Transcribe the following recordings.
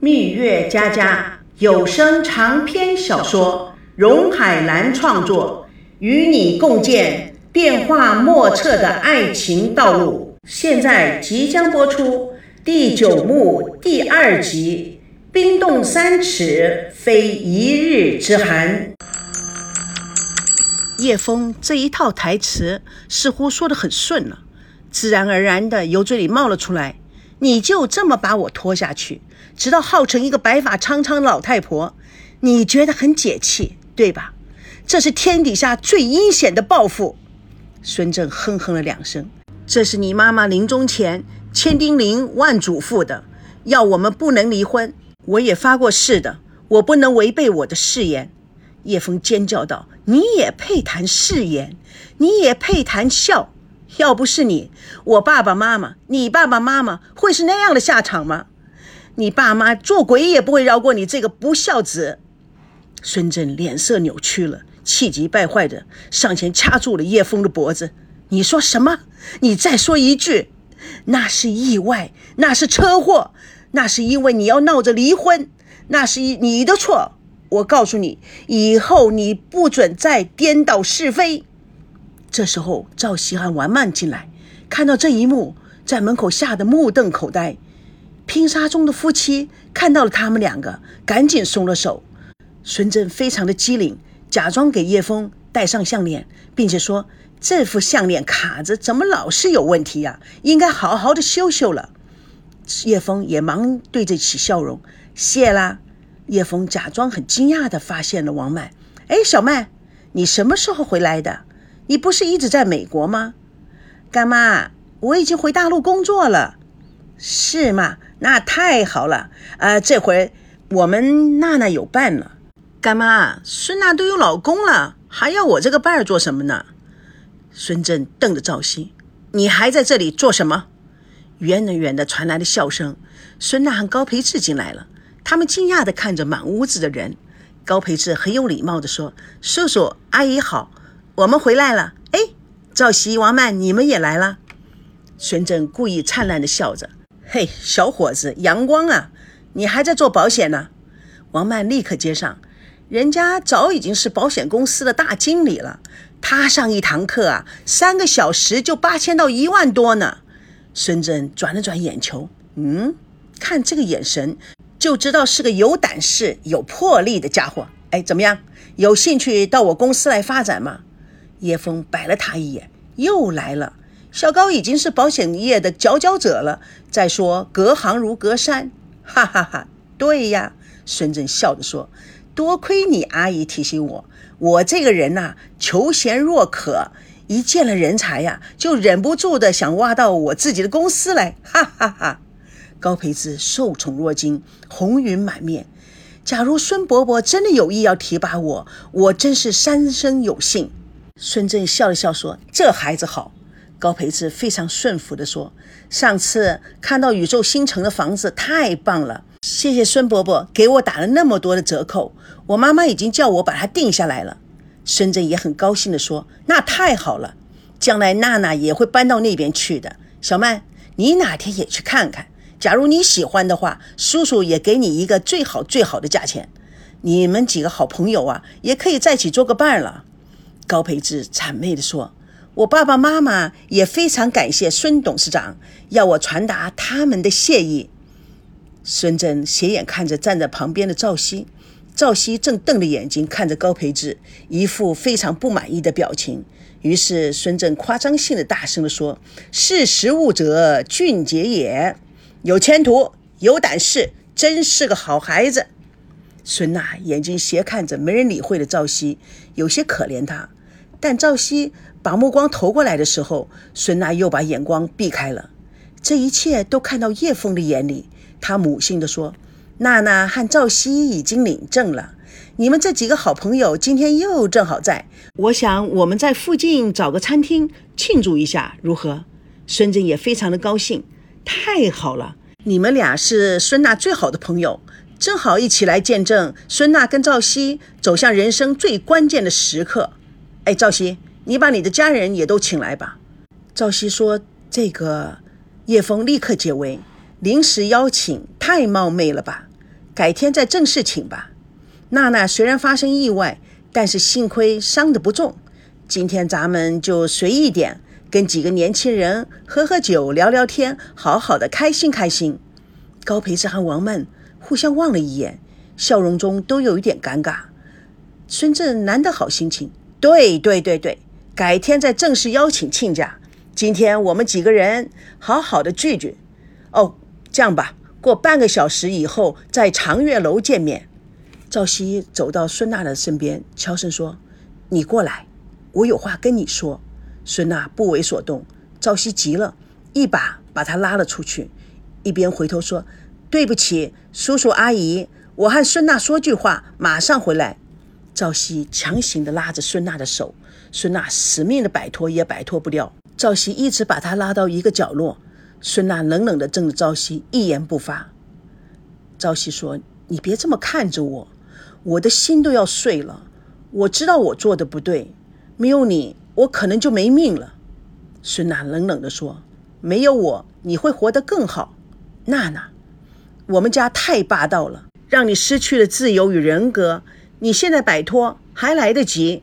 蜜月佳佳有声长篇小说，荣海兰创作，与你共建变化莫测的爱情道路。现在即将播出第九幕第二集《冰冻三尺，非一日之寒》。叶枫这一套台词似乎说得很顺了，自然而然的由嘴里冒了出来。你就这么把我拖下去，直到耗成一个白发苍苍的老太婆，你觉得很解气，对吧？这是天底下最阴险的报复。孙正哼哼了两声，这是你妈妈临终前千叮咛万嘱咐的，要我们不能离婚。我也发过誓的，我不能违背我的誓言。叶枫尖叫道：“你也配谈誓言？你也配谈笑？”要不是你，我爸爸妈妈，你爸爸妈妈会是那样的下场吗？你爸妈做鬼也不会饶过你这个不孝子。孙振脸色扭曲了，气急败坏的上前掐住了叶枫的脖子。你说什么？你再说一句。那是意外，那是车祸，那是因为你要闹着离婚，那是你的错。我告诉你，以后你不准再颠倒是非。这时候，赵熙和王曼进来，看到这一幕，在门口吓得目瞪口呆。拼杀中的夫妻看到了他们两个，赶紧松了手。孙振非常的机灵，假装给叶枫戴上项链，并且说：“这副项链卡子怎么老是有问题呀？应该好好的修修了。”叶枫也忙对着起笑容：“谢啦。”叶枫假装很惊讶的发现了王曼：“哎，小曼，你什么时候回来的？”你不是一直在美国吗？干妈，我已经回大陆工作了。是吗？那太好了。呃，这回我们娜娜有伴了。干妈，孙娜都有老公了，还要我这个伴儿做什么呢？孙振瞪着赵鑫：“你还在这里做什么？”远远的传来了笑声。孙娜和高培志进来了，他们惊讶的看着满屋子的人。高培志很有礼貌的说：“叔叔阿姨好。”我们回来了，哎，赵熙、王曼，你们也来了。孙振故意灿烂的笑着，嘿，小伙子，阳光啊，你还在做保险呢？王曼立刻接上，人家早已经是保险公司的大经理了，他上一堂课啊，三个小时就八千到一万多呢。孙振转了转眼球，嗯，看这个眼神，就知道是个有胆识、有魄力的家伙。哎，怎么样，有兴趣到我公司来发展吗？叶枫白了他一眼，又来了。小高已经是保险业的佼佼者了。再说隔行如隔山，哈哈哈。对呀，孙振笑着说：“多亏你阿姨提醒我，我这个人呐，求贤若渴，一见了人才呀，就忍不住的想挖到我自己的公司来。”哈哈哈。高培志受宠若惊，红云满面。假如孙伯伯真的有意要提拔我，我真是三生有幸。孙振笑了笑说：“这孩子好。”高培志非常顺服地说：“上次看到宇宙新城的房子太棒了，谢谢孙伯伯给我打了那么多的折扣，我妈妈已经叫我把它定下来了。”孙振也很高兴地说：“那太好了，将来娜娜也会搬到那边去的。小曼，你哪天也去看看，假如你喜欢的话，叔叔也给你一个最好最好的价钱。你们几个好朋友啊，也可以在一起做个伴了。”高培志谄媚地说：“我爸爸妈妈也非常感谢孙董事长，要我传达他们的谢意。”孙振斜眼看着站在旁边的赵熙，赵熙正瞪着眼睛看着高培志，一副非常不满意的表情。于是孙振夸张性的大声地说：“识时务者俊杰也，有前途，有胆识，真是个好孩子。”孙娜眼睛斜看着没人理会的赵熙，有些可怜他。但赵熙把目光投过来的时候，孙娜又把眼光避开了。这一切都看到叶枫的眼里，他母性的说：“娜娜和赵熙已经领证了，你们这几个好朋友今天又正好在，我想我们在附近找个餐厅庆祝一下，如何？”孙振也非常的高兴，太好了，你们俩是孙娜最好的朋友，正好一起来见证孙娜跟赵熙走向人生最关键的时刻。哎，赵熙，你把你的家人也都请来吧。赵熙说：“这个。”叶枫立刻解围：“临时邀请太冒昧了吧？改天再正式请吧。娜娜虽然发生意外，但是幸亏伤得不重。今天咱们就随意点，跟几个年轻人喝喝酒、聊聊天，好好的开心开心。高培志和王曼互相望了一眼，笑容中都有一点尴尬。孙正难得好心情，对对对对，改天再正式邀请亲家。今天我们几个人好好的聚聚。哦，这样吧，过半个小时以后在长月楼见面。赵熙走到孙娜的身边，悄声说：“你过来，我有话跟你说。”孙娜不为所动。赵熙急了，一把把她拉了出去，一边回头说：“对不起，叔叔阿姨，我和孙娜说句话，马上回来。”赵熙强行的拉着孙娜的手，孙娜死命的摆脱，也摆脱不掉。赵熙一直把她拉到一个角落，孙娜冷冷的瞪着赵熙，一言不发。赵熙说：“你别这么看着我。”我的心都要碎了，我知道我做的不对，没有你，我可能就没命了。孙娜冷冷的说：“没有我，你会活得更好。”娜娜，我们家太霸道了，让你失去了自由与人格。你现在摆脱还来得及。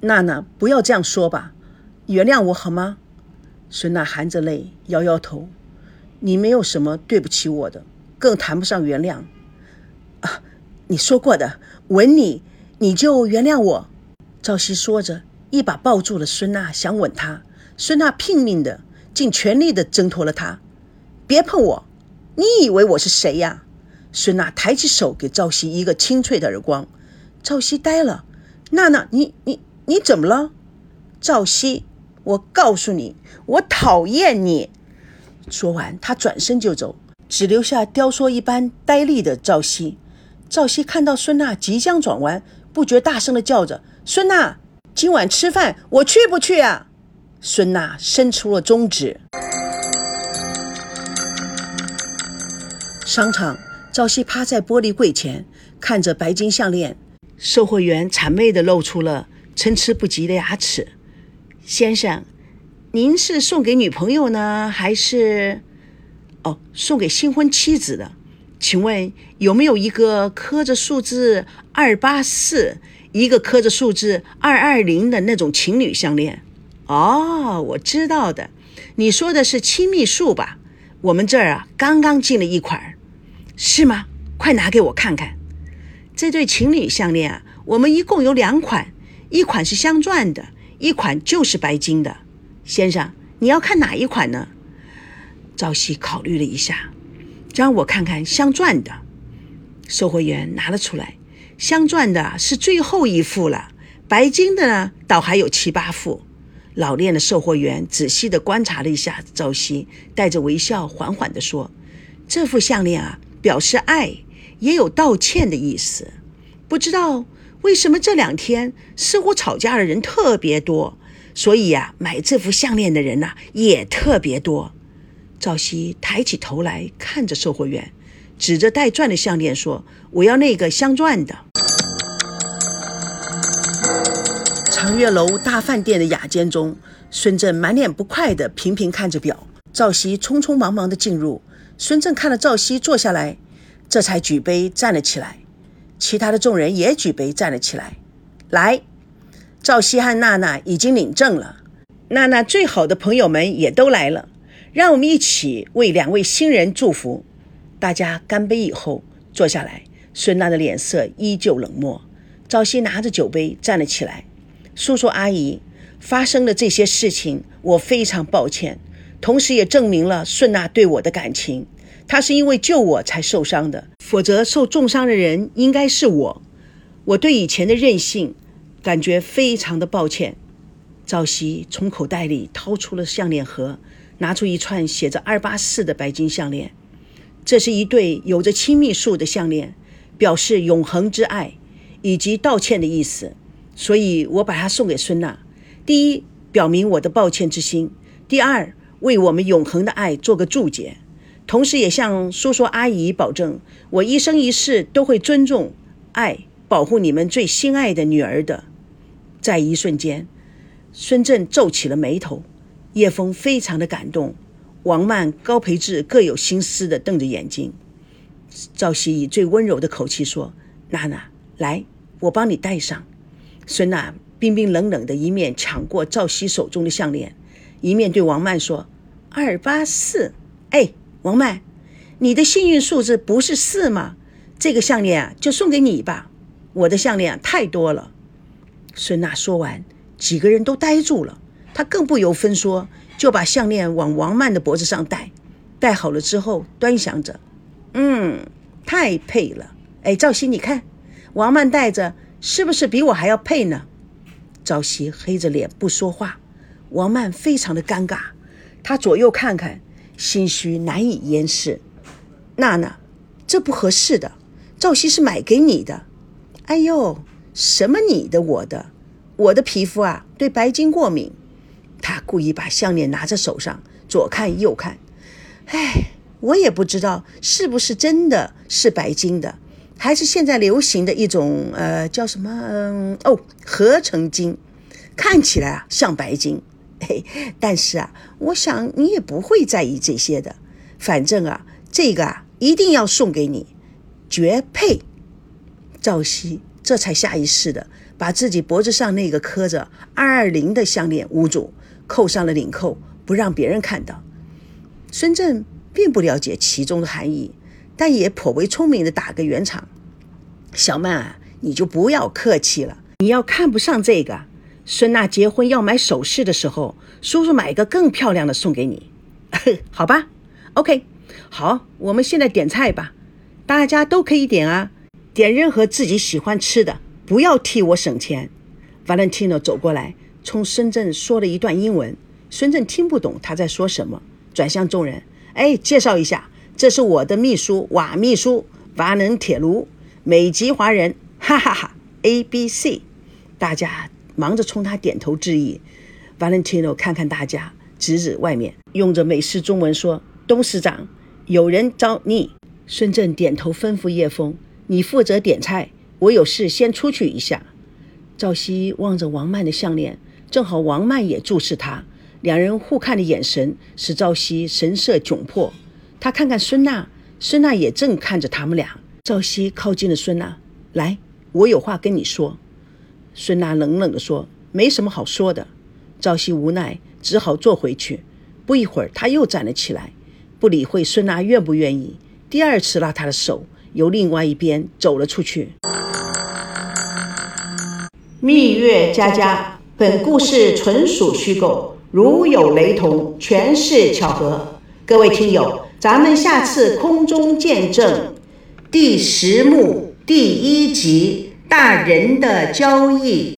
娜娜，不要这样说吧，原谅我好吗？孙娜含着泪摇摇头：“你没有什么对不起我的，更谈不上原谅。”啊。你说过的，吻你，你就原谅我。赵熙说着，一把抱住了孙娜，想吻她。孙娜拼命的，尽全力的挣脱了他。别碰我！你以为我是谁呀？孙娜抬起手给赵熙一个清脆的耳光。赵熙呆了。娜娜，你你你怎么了？赵熙，我告诉你，我讨厌你。说完，他转身就走，只留下雕塑一般呆立的赵熙。赵熙看到孙娜即将转弯，不觉大声的叫着：“孙娜，今晚吃饭，我去不去啊？”孙娜伸出了中指。商场，赵熙趴在玻璃柜前，看着白金项链，售货员谄媚的露出了参差不齐的牙齿。先生，您是送给女朋友呢，还是……哦，送给新婚妻子的？请问有没有一个刻着数字二八四，一个刻着数字二二零的那种情侣项链？哦，我知道的，你说的是亲密树吧？我们这儿啊，刚刚进了一款，是吗？快拿给我看看。这对情侣项链啊，我们一共有两款，一款是镶钻的，一款就是白金的。先生，你要看哪一款呢？赵熙考虑了一下。让我看看镶钻的，售货员拿了出来。镶钻的是最后一副了，白金的呢，倒还有七八副。老练的售货员仔细地观察了一下赵熙，带着微笑，缓缓地说：“这副项链啊，表示爱，也有道歉的意思。不知道为什么这两天似乎吵架的人特别多，所以呀，买这副项链的人呐也特别多。”赵熙抬起头来看着售货员，指着带钻的项链说：“我要那个镶钻的。”长月楼大饭店的雅间中，孙正满脸不快地频频看着表。赵熙匆匆忙忙地进入，孙正看了赵熙坐下来，这才举杯站了起来。其他的众人也举杯站了起来。来，赵熙和娜娜已经领证了，娜娜最好的朋友们也都来了。让我们一起为两位新人祝福。大家干杯以后坐下来。孙娜的脸色依旧冷漠。赵熙拿着酒杯站了起来。叔叔阿姨，发生的这些事情我非常抱歉，同时也证明了顺娜对我的感情。他是因为救我才受伤的，否则受重伤的人应该是我。我对以前的任性感觉非常的抱歉。赵熙从口袋里掏出了项链盒。拿出一串写着“二八四”的白金项链，这是一对有着亲密数的项链，表示永恒之爱以及道歉的意思。所以我把它送给孙娜。第一，表明我的抱歉之心；第二，为我们永恒的爱做个注解，同时也向叔叔阿姨保证，我一生一世都会尊重、爱、保护你们最心爱的女儿的。在一瞬间，孙振皱起了眉头。叶枫非常的感动，王曼、高培志各有心思的瞪着眼睛。赵熙以最温柔的口气说：“娜娜，来，我帮你戴上。”孙娜冰冰冷冷的一面抢过赵熙手中的项链，一面对王曼说：“二八四，哎，王曼，你的幸运数字不是四吗？这个项链啊，就送给你吧。我的项链太多了。”孙娜说完，几个人都呆住了。她更不由分说，就把项链往王曼的脖子上戴。戴好了之后，端详着，嗯，太配了。哎，赵熙，你看，王曼戴着。是不是比我还要配呢？朝夕黑着脸不说话，王曼非常的尴尬，她左右看看，心虚难以掩饰。娜娜，这不合适的，赵熙是买给你的。哎呦，什么你的我的？我的皮肤啊，对白金过敏。他故意把项链拿在手上，左看右看。哎，我也不知道是不是真的是白金的。还是现在流行的一种，呃，叫什么？嗯，哦，合成金，看起来啊像白金，嘿，但是啊，我想你也不会在意这些的。反正啊，这个啊一定要送给你，绝配。赵熙这才下意识的把自己脖子上那个刻着二二零的项链捂住，扣上了领扣，不让别人看到。孙振并不了解其中的含义。但也颇为聪明的打个圆场，小曼啊，你就不要客气了。你要看不上这个，孙娜结婚要买首饰的时候，叔叔买一个更漂亮的送给你，好吧？OK，好，我们现在点菜吧，大家都可以点啊，点任何自己喜欢吃的，不要替我省钱。Valentino 走过来，冲孙正说了一段英文，孙正听不懂他在说什么，转向众人，哎，介绍一下。这是我的秘书瓦秘书瓦能铁炉，美籍华人，哈哈哈！A B C，大家忙着冲他点头致意。Valentino 看看大家，指指外面，用着美式中文说：“董事长，有人找你。”孙正点头吩咐叶枫：“你负责点菜，我有事先出去一下。”赵熙望着王曼的项链，正好王曼也注视他，两人互看的眼神使赵熙神色窘迫。他看看孙娜，孙娜也正看着他们俩。赵熙靠近了孙娜，来，我有话跟你说。孙娜冷冷地说：“没什么好说的。”赵熙无奈，只好坐回去。不一会儿，他又站了起来，不理会孙娜愿不愿意，第二次拉她的手，由另外一边走了出去。蜜月佳佳，本故事纯属虚构，如有雷同，全是巧合。各位听友。咱们下次空中见证第十幕第一集大人的交易。